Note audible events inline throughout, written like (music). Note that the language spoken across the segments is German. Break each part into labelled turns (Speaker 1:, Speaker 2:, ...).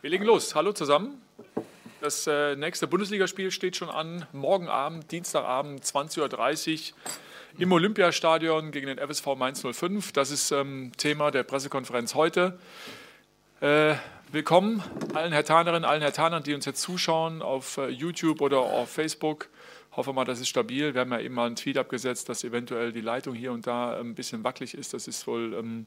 Speaker 1: Wir legen los. Hallo zusammen. Das äh, nächste Bundesligaspiel steht schon an. Morgen Abend, Dienstagabend, 20.30 Uhr im Olympiastadion gegen den FSV Mainz 05. Das ist ähm, Thema der Pressekonferenz heute. Äh, willkommen allen Hertanerinnen, allen Hertanern, die uns jetzt zuschauen auf äh, YouTube oder auf Facebook. Hoffe mal, das ist stabil. Wir haben ja eben mal einen Tweet abgesetzt, dass eventuell die Leitung hier und da ähm, ein bisschen wackelig ist. Das ist wohl ähm,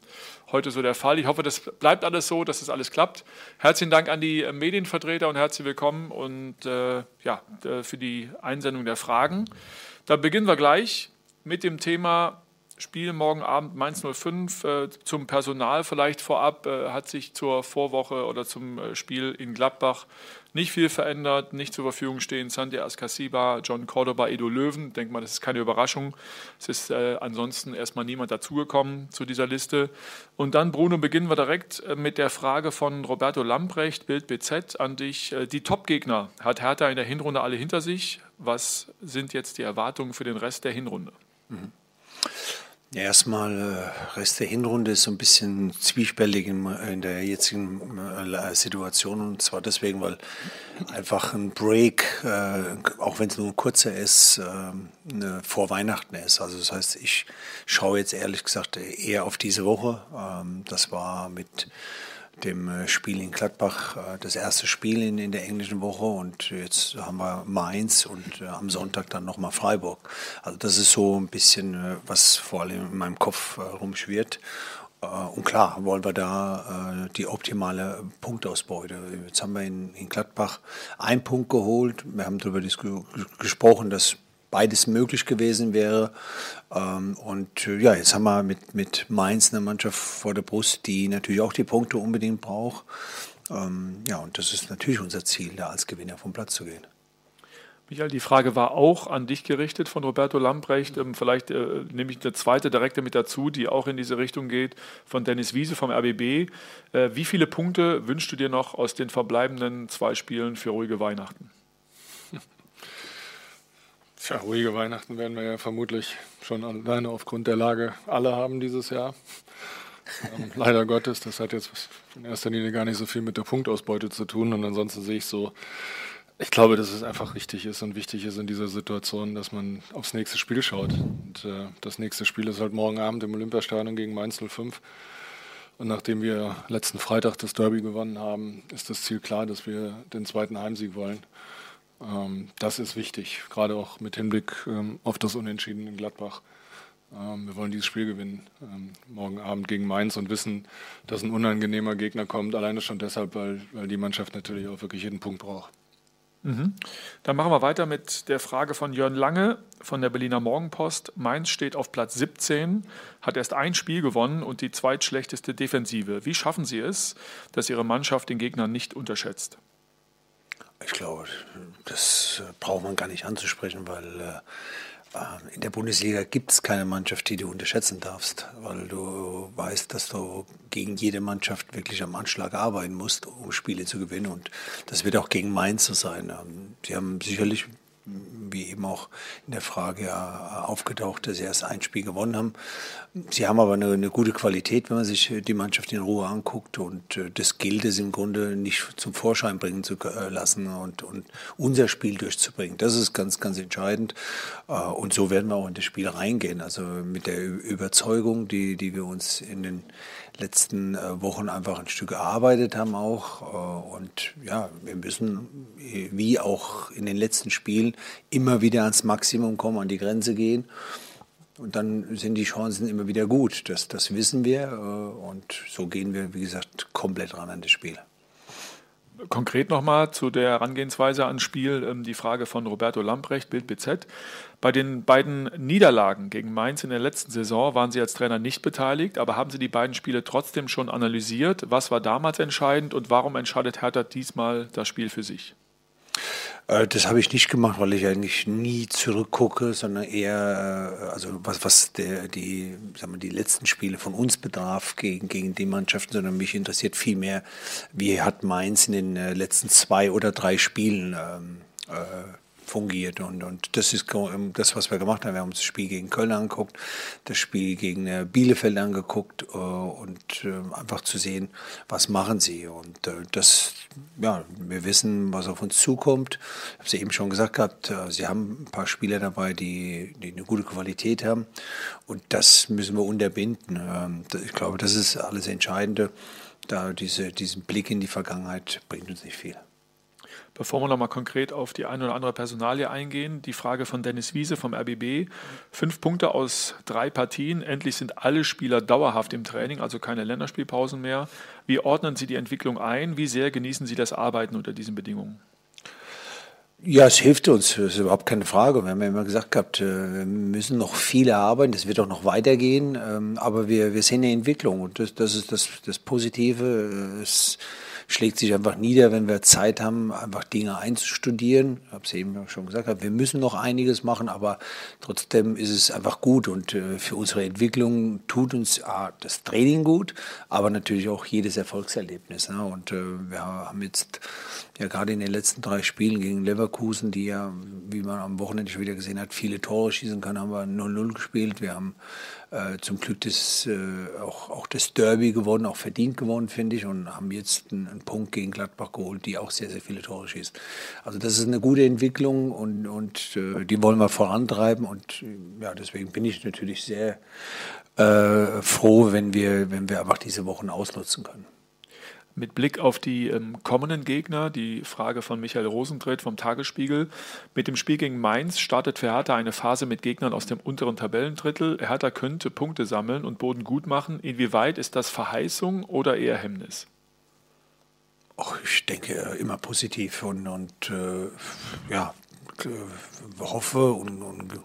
Speaker 1: heute so der Fall. Ich hoffe, das bleibt alles so, dass das alles klappt. Herzlichen Dank an die äh, Medienvertreter und herzlich willkommen und äh, ja, für die Einsendung der Fragen. Da beginnen wir gleich mit dem Thema Spiel morgen Abend Mainz 05 äh, zum Personal vielleicht vorab äh, hat sich zur Vorwoche oder zum äh, Spiel in Gladbach nicht viel verändert, nicht zur Verfügung stehen Santi Ascasiba, John Cordoba, Edo Löwen. Ich denke mal, das ist keine Überraschung. Es ist äh, ansonsten erstmal niemand dazugekommen zu dieser Liste. Und dann, Bruno, beginnen wir direkt äh, mit der Frage von Roberto Lamprecht, Bild BZ, an dich. Äh, die Top-Gegner hat Hertha in der Hinrunde alle hinter sich. Was sind jetzt die Erwartungen für den Rest der Hinrunde? Mhm.
Speaker 2: Ja, erstmal, äh, Rest der Hinrunde ist so ein bisschen zwiespältig in, in, der jetzigen äh, Situation und zwar deswegen, weil einfach ein Break, äh, auch wenn es nur ein kurzer ist, äh, vor Weihnachten ist. Also das heißt, ich schaue jetzt ehrlich gesagt eher auf diese Woche. Ähm, das war mit dem äh, Spiel in Gladbach, äh, das erste Spiel in, in der englischen Woche und jetzt haben wir Mainz und äh, am Sonntag dann nochmal Freiburg. Also das ist so ein bisschen, was vor allem in meinem Kopf rumschwirrt. Und klar, wollen wir da die optimale Punktausbeute. Jetzt haben wir in, in Gladbach einen Punkt geholt. Wir haben darüber gesprochen, dass beides möglich gewesen wäre. Ähm, und äh, ja, jetzt haben wir mit, mit Mainz eine Mannschaft vor der Brust, die natürlich auch die Punkte unbedingt braucht. Ähm, ja, und das ist natürlich unser Ziel, da als Gewinner vom Platz zu gehen.
Speaker 1: Michael, die Frage war auch an dich gerichtet von Roberto Lamprecht. Ähm, vielleicht äh, nehme ich eine zweite direkte mit dazu, die auch in diese Richtung geht, von Dennis Wiese vom RBB. Äh, wie viele Punkte wünschst du dir noch aus den verbleibenden zwei Spielen für ruhige Weihnachten?
Speaker 3: Tja, ruhige Weihnachten werden wir ja vermutlich schon alleine aufgrund der Lage alle haben dieses Jahr. ähm, (laughs) leider Gottes, das hat jetzt in erster Linie gar nicht so viel mit der Punktausbeute zu tun. Und ansonsten sehe ich so, ich glaube, dass es einfach richtig ist und wichtig ist in dieser Situation, dass man aufs nächste Spiel schaut. Und äh, das nächste Spiel ist halt morgen Abend im Olympiastadion gegen Mainz 05. Und nachdem wir letzten Freitag das Derby gewonnen haben, ist das Ziel klar, dass wir den zweiten Heimsieg wollen. Ähm, das ist wichtig, gerade auch mit Hinblick ähm, auf das Unentschieden in Gladbach. Ähm, wir wollen dieses Spiel gewinnen, morgen Abend gegen Mainz und wissen, dass ein unangenehmer Gegner kommt, alleine schon deshalb, weil, weil die Mannschaft natürlich auch wirklich jeden Punkt braucht.
Speaker 1: Mhm. Dann machen wir weiter mit der Frage von Jörn Lange von der Berliner Morgenpost. Mainz steht auf Platz 17, hat erst ein Spiel gewonnen und die zweitschlechteste Defensive. Wie schaffen Sie es, dass Ihre Mannschaft den Gegner nicht unterschätzt?
Speaker 2: Ich glaube, das äh, braucht man gar nicht anzusprechen, weil äh, äh, in der Bundesliga gibt es keine Mannschaft, die du unterschätzen darfst, weil du weißt, dass du gegen jede Mannschaft wirklich am Anschlag arbeiten musst, um Spiele zu gewinnen. Und das wird auch gegen Mainz so sein. Ähm, sie haben sicherlich wie eben auch in der Frage aufgetaucht, dass sie erst ein Spiel gewonnen haben. Sie haben aber eine, eine, gute Qualität, wenn man sich die Mannschaft in Ruhe anguckt und äh, das gilt es im Grunde nicht zum Vorschein bringen zu äh, lassen und, und unser Spiel durchzubringen. Das ist ganz, ganz entscheidend äh, und so werden wir auch in das Spiel reingehen. Also mit der Überzeugung, die, die wir uns in den letzten Wochen einfach ein Stück erarbeitet haben auch und ja, wir müssen wie auch in den letzten Spielen immer wieder ans Maximum kommen, an die Grenze gehen. Und dann sind die Chancen immer wieder gut. Das, das wissen wir. Äh, und so gehen wir, wie gesagt, komplett ran an das Spiel.
Speaker 1: Konkret nochmal zu der Herangehensweise ans Spiel ähm, die Frage von Roberto Lamprecht, Bild BZ. Bei den beiden Niederlagen gegen Mainz in der letzten Saison waren Sie als Trainer nicht beteiligt, aber haben Sie die beiden Spiele trotzdem schon analysiert? Was war damals entscheidend und warum entscheidet Hertha diesmal das Spiel für sich?
Speaker 2: Äh, das habe ich nicht gemacht, weil ich eigentlich nie zurückgucke, sondern eher, äh, also was, was der, die, sagen wir, die letzten Spiele von uns bedarf gegen, gegen die Mannschaften, sondern mich interessiert viel mehr, wie hat Mainz in den äh, letzten zwei oder drei Spielen ähm, äh, fungiert. Und, und das ist das, was wir gemacht haben. Wir haben uns das Spiel gegen Köln angeguckt, das Spiel gegen äh, Bielefeld angeguckt äh, und äh, einfach zu sehen, was machen sie. Und äh, das, ja, wir wissen, was auf uns zukommt. Ich habe es eben schon gesagt gehabt, sie haben ein paar Spieler dabei, die, die eine gute Qualität haben. Und das müssen wir unterbinden. Ähm, ich glaube, das ist alles Entscheidende. Da diese, diesen Blick in die Vergangenheit bringt uns nicht viel.
Speaker 1: Bevor wir nochmal konkret auf die eine oder andere Personalie eingehen, die Frage von Dennis Wiese vom RBB. Fünf Punkte aus drei Partien. Endlich sind alle Spieler dauerhaft im Training, also keine Länderspielpausen mehr. Wie ordnen Sie die Entwicklung ein? Wie sehr genießen Sie das Arbeiten unter diesen Bedingungen?
Speaker 2: Ja, es hilft uns, das ist überhaupt keine Frage. Wir haben ja immer gesagt gehabt, äh, wir müssen noch viel erarbeiten, das wird auch noch weitergehen, ähm, aber wir, wir sehen eine Entwicklung und das, das ist das, das Positive. Es, schlägt sich einfach nieder, wenn wir Zeit haben, einfach Dinge einzustudieren. Ich habe es eben schon gesagt, wir müssen noch einiges machen, aber trotzdem ist es einfach gut und äh, für unsere Entwicklung tut uns das Training gut, aber natürlich auch jedes Erfolgserlebnis. Ne? Und äh, wir haben jetzt ja gerade in den letzten drei Spielen gegen Leverkusen, die ja, wie man am Wochenende schon wieder gesehen hat, viele Tore schießen kann, haben wir 0-0 gespielt. Wir haben äh, zum Glück das, äh, auch, auch das Derby gewonnen, auch verdient gewonnen, finde ich, und haben jetzt einen, einen, Punkt gegen Gladbach geholt, die auch sehr, sehr viele Tore schießt. Also das ist eine gute Entwicklung und, und äh, die wollen wir vorantreiben und äh, ja, deswegen bin ich natürlich sehr äh, froh, wenn wir, wenn wir einfach diese Wochen ausnutzen können.
Speaker 1: Mit Blick auf die ähm, kommenden Gegner, die Frage von Michael Rosentritt vom Tagesspiegel. Mit dem Spiel gegen Mainz startet für Hertha eine Phase mit Gegnern aus dem unteren Tabellendrittel. Hertha könnte Punkte sammeln und Boden gut machen. Inwieweit ist das Verheißung oder eher Hemmnis?
Speaker 2: Ach, ich denke immer positiv und, und äh, ja, hoffe und, und,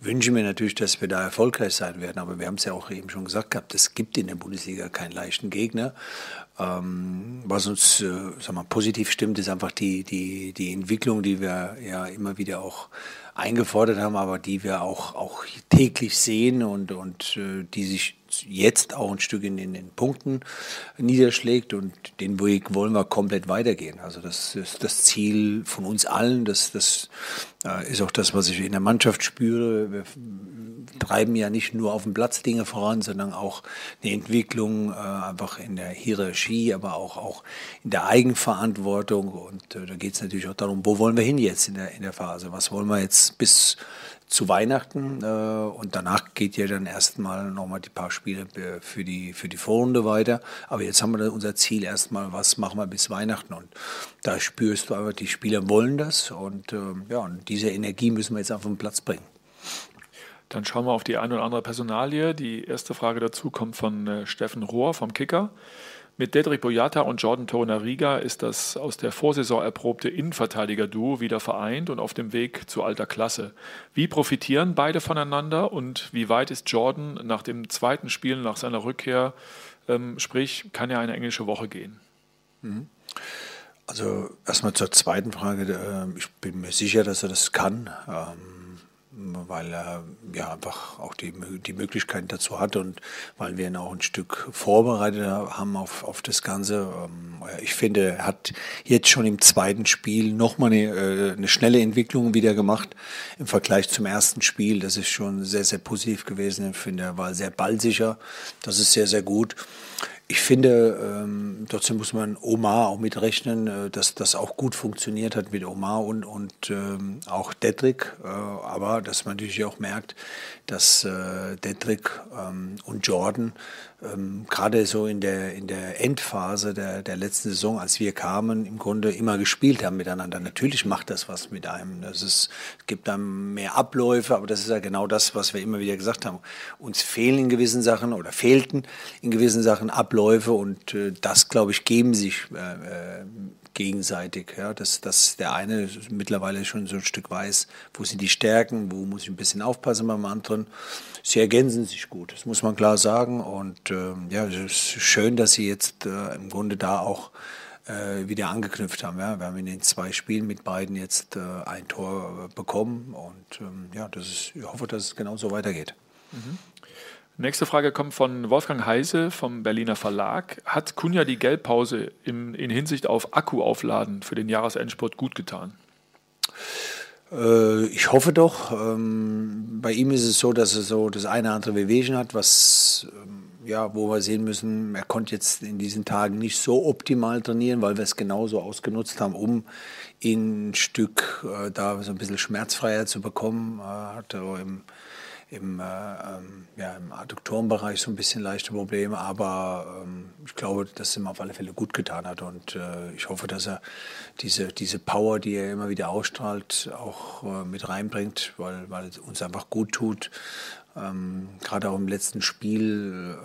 Speaker 2: wünsche mir natürlich, dass wir da erfolgreich sein werden. Aber wir haben es ja auch eben schon gesagt gehabt, es gibt in der Bundesliga keinen leichten Gegner. Ähm, was uns äh, sag mal, positiv stimmt, ist einfach die, die, die Entwicklung, die wir ja immer wieder auch eingefordert haben, aber die wir auch, auch täglich sehen und, und äh, die sich jetzt auch ein Stück in den, in den Punkten niederschlägt und den Weg wollen wir komplett weitergehen. Also das ist das Ziel von uns allen, das, das äh, ist auch das, was ich in der Mannschaft spüre. Wir treiben ja nicht nur auf dem Platz Dinge voran, sondern auch eine Entwicklung äh, einfach in der Hierarchie, aber auch, auch in der Eigenverantwortung. Und äh, da geht es natürlich auch darum, wo wollen wir hin jetzt in der, in der Phase, was wollen wir jetzt bis zu Weihnachten? Äh, und danach geht ja dann erstmal nochmal die paar Spiele für die, für die Vorrunde weiter. Aber jetzt haben wir unser Ziel erstmal, was machen wir bis Weihnachten? Und da spürst du einfach, die Spieler wollen das. Und äh, ja, und diese Energie müssen wir jetzt auf den Platz bringen.
Speaker 1: Dann schauen wir auf die eine oder andere Personalie. Die erste Frage dazu kommt von äh, Steffen Rohr vom Kicker. Mit Dedrick Boyata und Jordan Torunariga ist das aus der Vorsaison erprobte Innenverteidiger-Duo wieder vereint und auf dem Weg zu alter Klasse. Wie profitieren beide voneinander und wie weit ist Jordan nach dem zweiten Spiel, nach seiner Rückkehr, ähm, sprich, kann er eine englische Woche gehen?
Speaker 2: Mhm. Also erstmal zur zweiten Frage. Äh, ich bin mir sicher, dass er das kann. Ähm, weil er ja einfach auch die, die Möglichkeit dazu hat und weil wir ihn auch ein Stück vorbereitet haben auf, auf das Ganze. Ähm, ich finde, er hat jetzt schon im zweiten Spiel nochmal eine, äh, eine schnelle Entwicklung wieder gemacht im Vergleich zum ersten Spiel. Das ist schon sehr, sehr positiv gewesen. Ich finde, er war sehr ballsicher. Das ist sehr, sehr gut. Ich finde, ähm, trotzdem muss man Omar auch mitrechnen, äh, dass das auch gut funktioniert hat mit Omar und, und ähm, auch Dedrick. Äh, aber dass man natürlich auch merkt, dass äh, Dedrick ähm, und Jordan ähm, gerade so in der, in der Endphase der, der letzten Saison, als wir kamen, im Grunde immer gespielt haben miteinander. Natürlich macht das was mit einem. Es gibt dann mehr Abläufe, aber das ist ja genau das, was wir immer wieder gesagt haben. Uns fehlen in gewissen Sachen oder fehlten in gewissen Sachen Abläufe und äh, das, glaube ich, geben sich äh, äh gegenseitig. Ja, dass, dass der eine mittlerweile schon so ein Stück weiß, wo sind die Stärken, wo muss ich ein bisschen aufpassen beim anderen. Sie ergänzen sich gut, das muss man klar sagen. Und äh, ja, es ist schön, dass sie jetzt äh, im Grunde da auch äh, wieder angeknüpft haben. Ja. Wir haben in den zwei Spielen mit beiden jetzt ein Tor bekommen. Und ähm, ja, das ist, ich hoffe, dass es genauso weitergeht.
Speaker 1: Mhm. Nächste Frage kommt von Wolfgang Heise vom Berliner Verlag. Hat Kunja die Geldpause im, in Hinsicht auf Akku aufladen für den Jahresendsport gut getan?
Speaker 2: Äh, ich hoffe doch. Ähm, bei ihm ist es so, dass er so das eine oder andere Wehwehchen hat, was ähm, ja, wo wir sehen müssen, er konnte jetzt in diesen Tagen nicht so optimal trainieren, weil wir es genauso ausgenutzt haben, um ihn ein Stück äh, da so ein bisschen schmerzfreier zu bekommen. Äh, hat er im im, äh, ähm, ja, im Adduktorenbereich so ein bisschen leichte Probleme, aber ähm, ich glaube, dass es ihm auf alle Fälle gut getan hat und äh, ich hoffe, dass er diese, diese Power, die er immer wieder ausstrahlt, auch äh, mit reinbringt, weil, weil es uns einfach gut tut. Ähm, Gerade auch im letzten Spiel,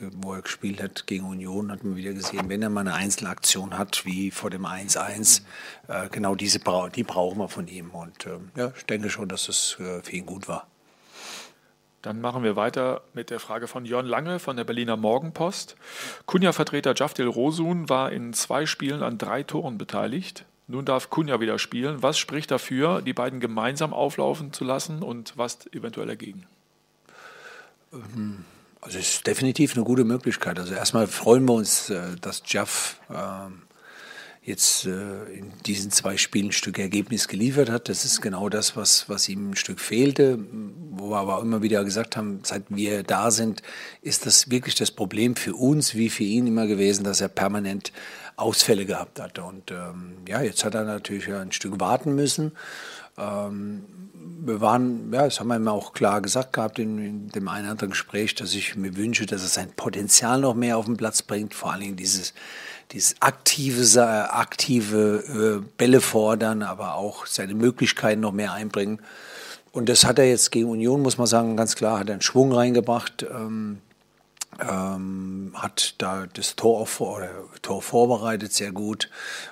Speaker 2: äh, wo er gespielt hat gegen Union, hat man wieder gesehen, wenn er mal eine Einzelaktion hat, wie vor dem 1-1, äh, genau diese die brauchen wir von ihm. Und äh, ja, ich denke schon, dass es äh, für ihn gut war.
Speaker 1: Dann machen wir weiter mit der Frage von Jörn Lange von der Berliner Morgenpost. Kunja-Vertreter Jafdil Rosun war in zwei Spielen an drei Toren beteiligt. Nun darf Kunja wieder spielen. Was spricht dafür, die beiden gemeinsam auflaufen zu lassen und was eventuell dagegen?
Speaker 2: Also es ist definitiv eine gute Möglichkeit. Also erstmal freuen wir uns, äh, dass Jaff ähm, jetzt äh, in diesen zwei Spielen ein Stück Ergebnis geliefert hat. Das ist genau das, was, was ihm ein Stück fehlte, wo wir aber immer wieder gesagt haben, seit wir da sind, ist das wirklich das Problem für uns wie für ihn immer gewesen, dass er permanent Ausfälle gehabt hat. Und ähm, ja, jetzt hat er natürlich ein Stück warten müssen. Ähm, wir waren, ja, das haben wir immer auch klar gesagt gehabt in, in, dem einen oder anderen Gespräch, dass ich mir wünsche, dass er sein Potenzial noch mehr auf den Platz bringt, vor allen Dingen dieses dieses aktive, aktive äh, Bälle fordern, aber auch seine Möglichkeiten noch mehr einbringen. Und das hat er jetzt gegen Union, muss man sagen, ganz klar, hat er einen Schwung reingebracht, ähm, ähm, hat da das Tor, oder Tor vorbereitet sehr gut,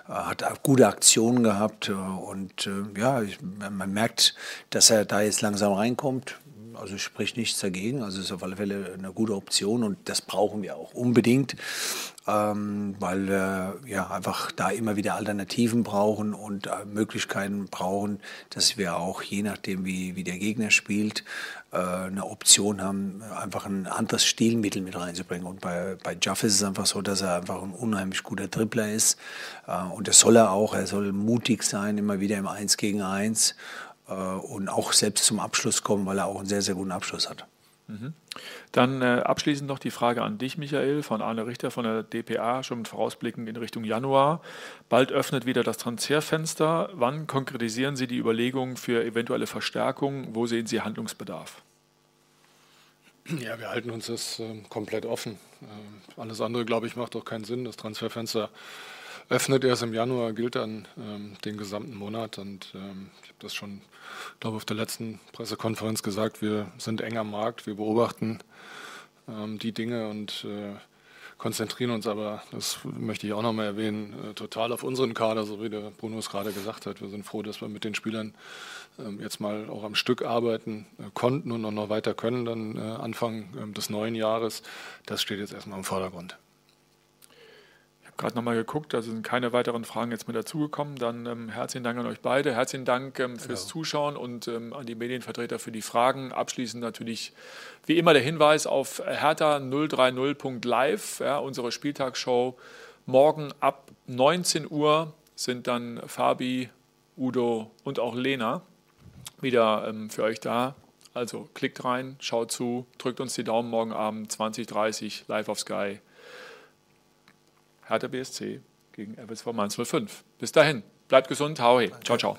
Speaker 2: äh, hat gute Aktionen gehabt äh, und äh, ja, ich, man merkt, dass er da jetzt langsam reinkommt. Also spricht nichts dagegen. Also ist auf alle Fälle eine gute Option und das brauchen wir auch unbedingt ähm, weil wir ja einfach da immer wieder Alternativen brauchen und äh, Möglichkeiten brauchen, dass wir auch je nachdem, wie, wie der Gegner spielt, äh, eine Option haben, einfach ein anderes Stilmittel mit reinzubringen. Und bei, bei Jaff ist es einfach so, dass er einfach ein unheimlich guter Dribbler ist äh, und das soll er auch. Er soll mutig sein, immer wieder im Eins gegen Eins äh, und auch selbst zum Abschluss kommen, weil er auch einen sehr, sehr guten Abschluss hat.
Speaker 1: Mhm. Dann äh, abschließend noch die Frage an dich, Michael, von Arne Richter von der DPA, schon mit Vorausblicken in Richtung Januar. Bald öffnet wieder das Transferfenster. Wann konkretisieren Sie die Überlegungen für eventuelle Verstärkungen? Wo sehen Sie Handlungsbedarf?
Speaker 3: Ja, wir halten uns das äh, komplett offen. Äh, alles andere, glaube ich, macht doch keinen Sinn. Das Transferfenster öffnet erst im Januar, gilt dann ähm, den gesamten Monat. Und ähm, ich habe das schon, glaube auf der letzten Pressekonferenz gesagt, wir sind eng am Markt, wir beobachten ähm, die Dinge und äh, konzentrieren uns aber, das möchte ich auch nochmal erwähnen, äh, total auf unseren Kader, so wie der Bruno es gerade gesagt hat. Wir sind froh, dass wir mit den Spielern ähm, jetzt mal auch am Stück arbeiten äh, konnten und noch weiter können, dann äh, Anfang ähm, des neuen Jahres. Das steht jetzt erstmal im Vordergrund
Speaker 1: gerade nochmal geguckt, da sind keine weiteren Fragen jetzt mehr dazugekommen. Dann ähm, herzlichen Dank an euch beide, herzlichen Dank ähm, fürs genau. Zuschauen und ähm, an die Medienvertreter für die Fragen. Abschließend natürlich wie immer der Hinweis auf hertha030.live, ja, unsere Spieltagsshow. Morgen ab 19 Uhr sind dann Fabi, Udo und auch Lena wieder ähm, für euch da. Also klickt rein, schaut zu, drückt uns die Daumen morgen Abend 20.30 live auf Sky. Hertha BSC gegen FSV Mainz 05. Bis dahin, bleibt gesund, hau hey. Ciao, ciao.